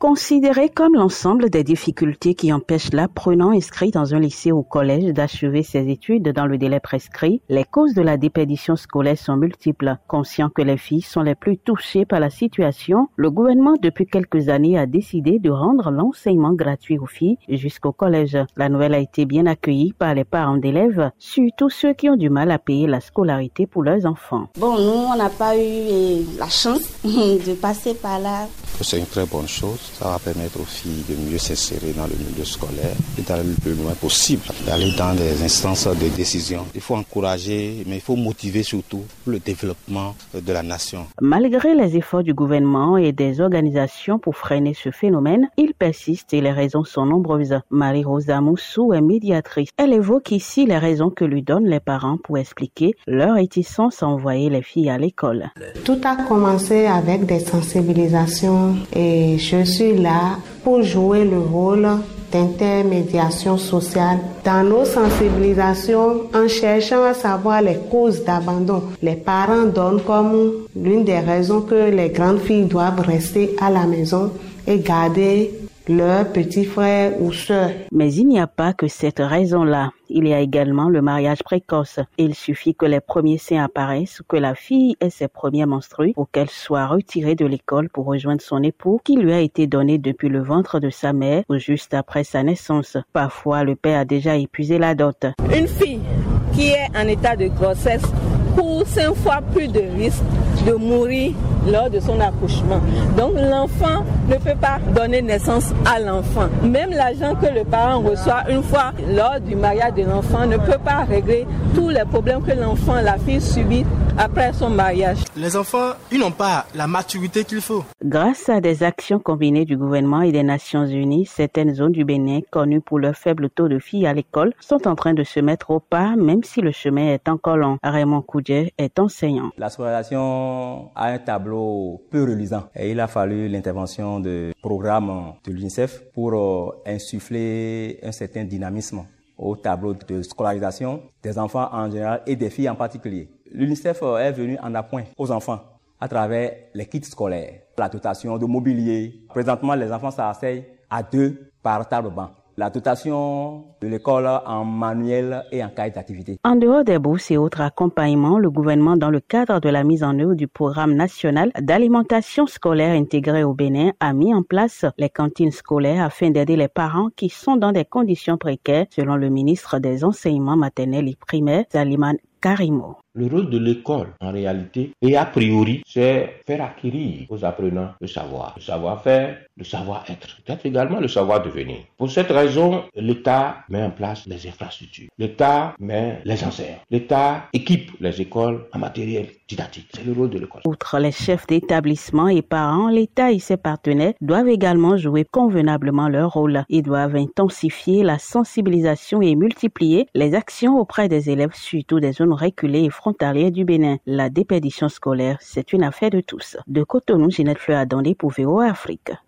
Considéré comme l'ensemble des difficultés qui empêchent l'apprenant inscrit dans un lycée ou collège d'achever ses études dans le délai prescrit, les causes de la déperdition scolaire sont multiples. Conscient que les filles sont les plus touchées par la situation, le gouvernement depuis quelques années a décidé de rendre l'enseignement gratuit aux filles jusqu'au collège. La nouvelle a été bien accueillie par les parents d'élèves, surtout ceux qui ont du mal à payer la scolarité pour leurs enfants. Bon, nous, on n'a pas eu la chance de passer par là. C'est une très bonne chose ça va permettre aux filles de mieux s'insérer dans le milieu scolaire et d'aller le plus loin possible, d'aller dans des instances de décision. Il faut encourager, mais il faut motiver surtout le développement de la nation. Malgré les efforts du gouvernement et des organisations pour freiner ce phénomène, il persiste et les raisons sont nombreuses. Marie-Rosa Moussou est médiatrice. Elle évoque ici les raisons que lui donnent les parents pour expliquer leur réticence à envoyer les filles à l'école. Tout a commencé avec des sensibilisations et je suis là pour jouer le rôle d'intermédiation sociale dans nos sensibilisations en cherchant à savoir les causes d'abandon. Les parents donnent comme l'une des raisons que les grandes filles doivent rester à la maison et garder leur petit frère ou soeur. Mais il n'y a pas que cette raison-là. Il y a également le mariage précoce. Il suffit que les premiers seins apparaissent, que la fille ait ses premiers menstrues ou qu'elle soit retirée de l'école pour rejoindre son époux qui lui a été donné depuis le ventre de sa mère ou juste après sa naissance. Parfois, le père a déjà épuisé la dot. Une fille qui est en état de grossesse court cinq fois plus de risques de mourir lors de son accouchement. Donc l'enfant ne peut pas donner naissance à l'enfant. Même l'argent que le parent reçoit une fois lors du mariage de l'enfant ne peut pas régler tous les problèmes que l'enfant, la fille subit après son mariage. Les enfants, ils n'ont pas la maturité qu'il faut. Grâce à des actions combinées du gouvernement et des Nations Unies, certaines zones du Bénin, connues pour leur faible taux de filles à l'école, sont en train de se mettre au pas, même si le chemin est encore long. Raymond Koudje est enseignant. La scolarisation a un tableau peu reluisant et il a fallu l'intervention de programmes de l'UNICEF pour euh, insuffler un certain dynamisme au tableau de scolarisation des enfants en général et des filles en particulier. L'UNICEF est venu en appoint aux enfants à travers les kits scolaires, la dotation de mobilier. Présentement, les enfants s'asseyent à deux par table banc la dotation de l'école en manuel et en cahier d'activité. En dehors des bourses et autres accompagnements, le gouvernement, dans le cadre de la mise en œuvre du programme national d'alimentation scolaire intégré au Bénin, a mis en place les cantines scolaires afin d'aider les parents qui sont dans des conditions précaires, selon le ministre des Enseignements maternels et primaires, Zaliman Karimo. Le rôle de l'école, en réalité, et a priori, c'est faire acquérir aux apprenants le savoir, le savoir-faire, le savoir-être, peut-être également le savoir-devenir. Pour cette raison, l'État met en place les infrastructures. L'État met les enseignants. L'État équipe les écoles en matériel didactique. C'est le rôle de l'école. Outre les chefs d'établissement et parents, l'État et ses partenaires doivent également jouer convenablement leur rôle. Ils doivent intensifier la sensibilisation et multiplier les actions auprès des élèves, surtout des zones reculées et frontalière du Bénin. La déperdition scolaire, c'est une affaire de tous. De Cotonou, Ginette Fleur a donné pour VO Afrique.